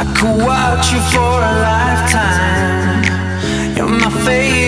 I could watch you for a lifetime. You're my favorite.